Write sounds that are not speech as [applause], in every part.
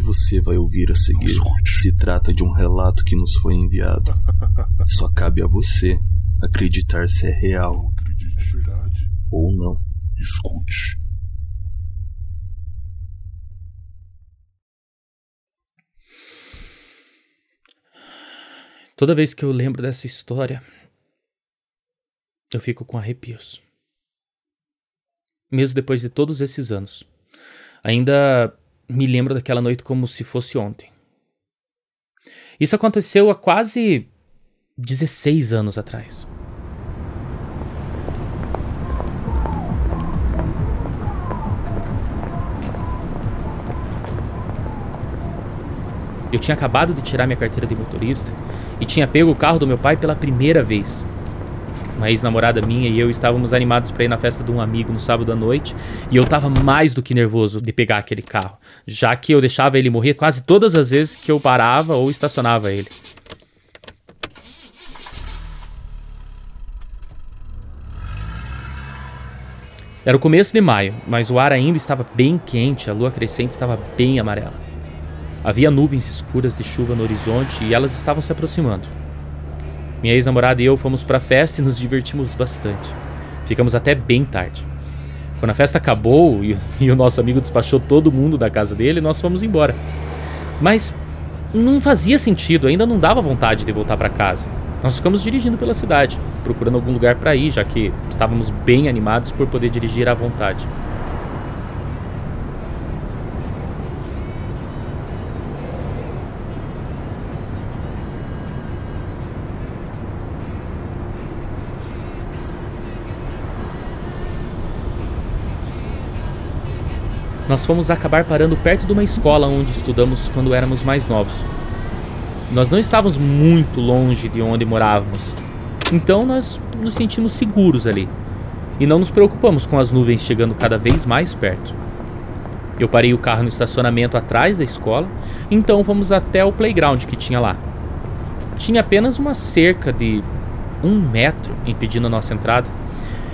você vai ouvir a seguir se trata de um relato que nos foi enviado. [laughs] Só cabe a você acreditar se é real verdade. ou não. Escute. Toda vez que eu lembro dessa história, eu fico com arrepios. Mesmo depois de todos esses anos. Ainda me lembro daquela noite como se fosse ontem. Isso aconteceu há quase 16 anos atrás. Eu tinha acabado de tirar minha carteira de motorista e tinha pego o carro do meu pai pela primeira vez. Uma ex-namorada minha e eu estávamos animados para ir na festa de um amigo no sábado à noite e eu estava mais do que nervoso de pegar aquele carro, já que eu deixava ele morrer quase todas as vezes que eu parava ou estacionava ele. Era o começo de maio, mas o ar ainda estava bem quente, a lua crescente estava bem amarela. Havia nuvens escuras de chuva no horizonte e elas estavam se aproximando. Minha ex-namorada e eu fomos para a festa e nos divertimos bastante. Ficamos até bem tarde. Quando a festa acabou e, e o nosso amigo despachou todo mundo da casa dele, nós fomos embora. Mas não fazia sentido, ainda não dava vontade de voltar para casa. Nós ficamos dirigindo pela cidade, procurando algum lugar para ir, já que estávamos bem animados por poder dirigir à vontade. Nós fomos acabar parando perto de uma escola onde estudamos quando éramos mais novos. Nós não estávamos muito longe de onde morávamos, então nós nos sentimos seguros ali e não nos preocupamos com as nuvens chegando cada vez mais perto. Eu parei o carro no estacionamento atrás da escola, então fomos até o playground que tinha lá. Tinha apenas uma cerca de um metro impedindo a nossa entrada.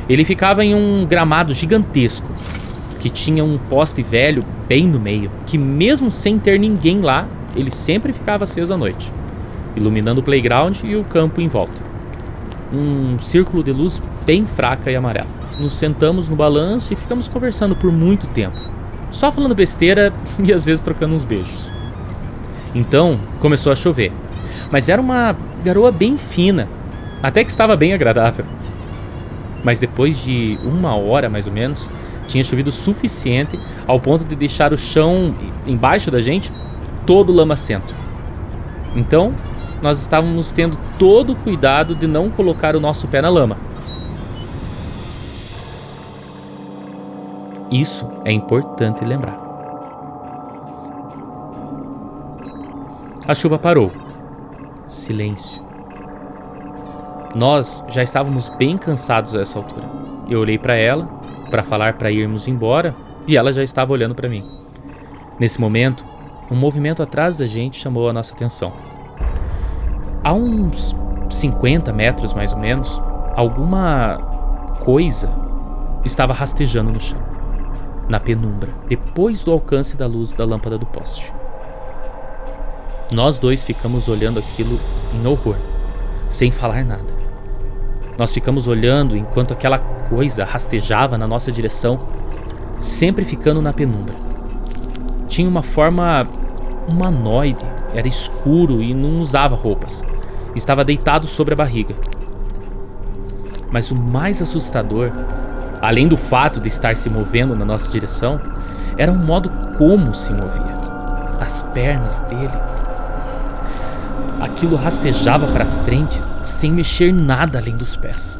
Ele ficava em um gramado gigantesco que tinha um poste velho bem no meio, que mesmo sem ter ninguém lá, ele sempre ficava aceso à noite, iluminando o playground e o campo em volta. Um círculo de luz bem fraca e amarela. Nos sentamos no balanço e ficamos conversando por muito tempo, só falando besteira [laughs] e às vezes trocando uns beijos. Então começou a chover, mas era uma garoa bem fina, até que estava bem agradável. Mas depois de uma hora mais ou menos, tinha chovido suficiente ao ponto de deixar o chão embaixo da gente todo lamacento. Então, nós estávamos tendo todo o cuidado de não colocar o nosso pé na lama. Isso é importante lembrar. A chuva parou. Silêncio. Nós já estávamos bem cansados a essa altura. Eu olhei para ela para falar para irmos embora e ela já estava olhando para mim. Nesse momento, um movimento atrás da gente chamou a nossa atenção. A uns 50 metros mais ou menos, alguma coisa estava rastejando no chão, na penumbra, depois do alcance da luz da lâmpada do poste. Nós dois ficamos olhando aquilo em horror, sem falar nada. Nós ficamos olhando enquanto aquela coisa rastejava na nossa direção, sempre ficando na penumbra. Tinha uma forma humanoide, era escuro e não usava roupas. Estava deitado sobre a barriga. Mas o mais assustador, além do fato de estar se movendo na nossa direção, era o modo como se movia. As pernas dele. Aquilo rastejava para frente sem mexer nada além dos pés.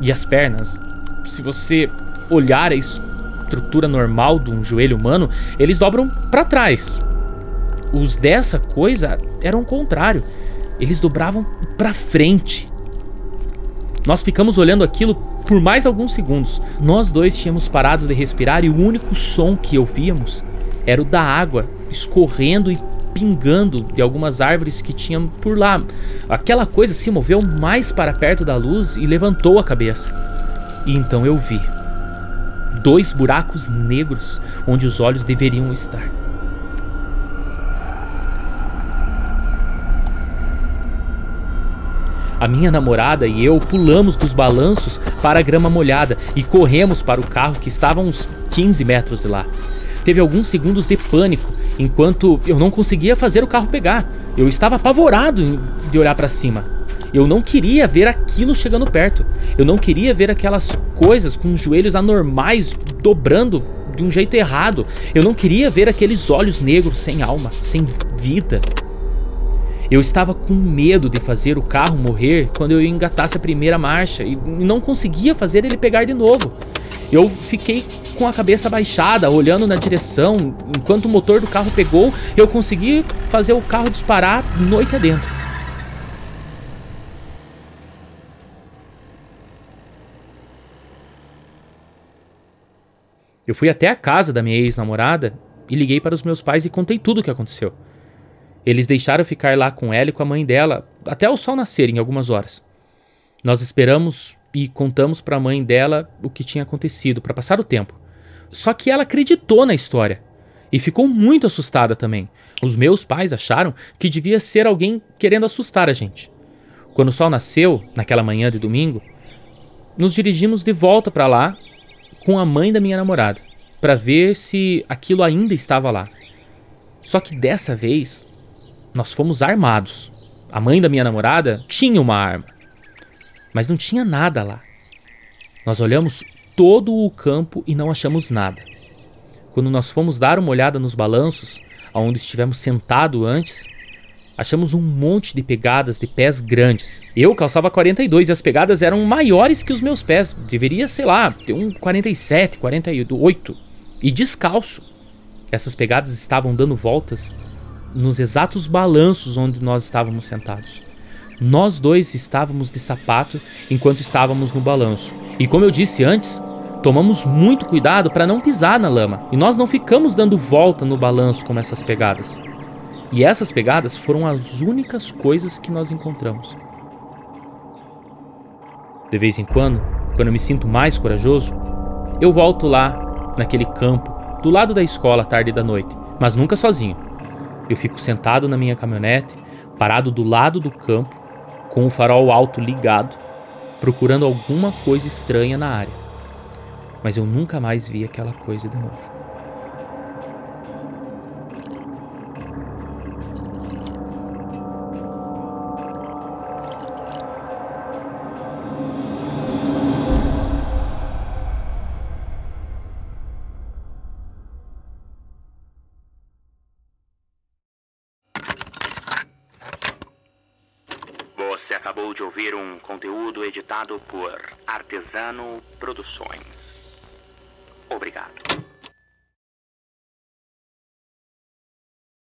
E as pernas, se você olhar a estrutura normal de um joelho humano, eles dobram para trás. Os dessa coisa eram o contrário. Eles dobravam para frente. Nós ficamos olhando aquilo por mais alguns segundos. Nós dois tínhamos parado de respirar e o único som que ouvíamos era o da água escorrendo e pingando de algumas árvores que tinham por lá. Aquela coisa se moveu mais para perto da luz e levantou a cabeça. E então eu vi dois buracos negros onde os olhos deveriam estar. A minha namorada e eu pulamos dos balanços para a grama molhada e corremos para o carro que estava uns 15 metros de lá. Teve alguns segundos de pânico, enquanto eu não conseguia fazer o carro pegar. Eu estava apavorado de olhar para cima. Eu não queria ver aquilo chegando perto. Eu não queria ver aquelas coisas com os joelhos anormais dobrando de um jeito errado. Eu não queria ver aqueles olhos negros sem alma, sem vida. Eu estava com medo de fazer o carro morrer quando eu engatasse a primeira marcha e não conseguia fazer ele pegar de novo. Eu fiquei com a cabeça baixada, olhando na direção. Enquanto o motor do carro pegou, eu consegui fazer o carro disparar noite adentro. Eu fui até a casa da minha ex-namorada e liguei para os meus pais e contei tudo o que aconteceu. Eles deixaram ficar lá com ela e com a mãe dela até o sol nascer em algumas horas. Nós esperamos e contamos para a mãe dela o que tinha acontecido para passar o tempo. Só que ela acreditou na história e ficou muito assustada também. Os meus pais acharam que devia ser alguém querendo assustar a gente. Quando o sol nasceu, naquela manhã de domingo, nos dirigimos de volta para lá com a mãe da minha namorada para ver se aquilo ainda estava lá. Só que dessa vez nós fomos armados. A mãe da minha namorada tinha uma arma, mas não tinha nada lá. Nós olhamos todo o campo e não achamos nada. Quando nós fomos dar uma olhada nos balanços, aonde estivemos sentado antes, achamos um monte de pegadas de pés grandes. Eu calçava 42 e as pegadas eram maiores que os meus pés. Deveria, sei lá, ter um 47, 48. E descalço. Essas pegadas estavam dando voltas nos exatos balanços onde nós estávamos sentados. Nós dois estávamos de sapato enquanto estávamos no balanço. E como eu disse antes, tomamos muito cuidado para não pisar na lama. E nós não ficamos dando volta no balanço como essas pegadas. E essas pegadas foram as únicas coisas que nós encontramos. De vez em quando, quando eu me sinto mais corajoso, eu volto lá, naquele campo, do lado da escola à tarde da noite, mas nunca sozinho. Eu fico sentado na minha caminhonete, parado do lado do campo, com o farol alto ligado, procurando alguma coisa estranha na área. Mas eu nunca mais vi aquela coisa de novo. Acabou de ouvir um conteúdo editado por Artesano Produções. Obrigado.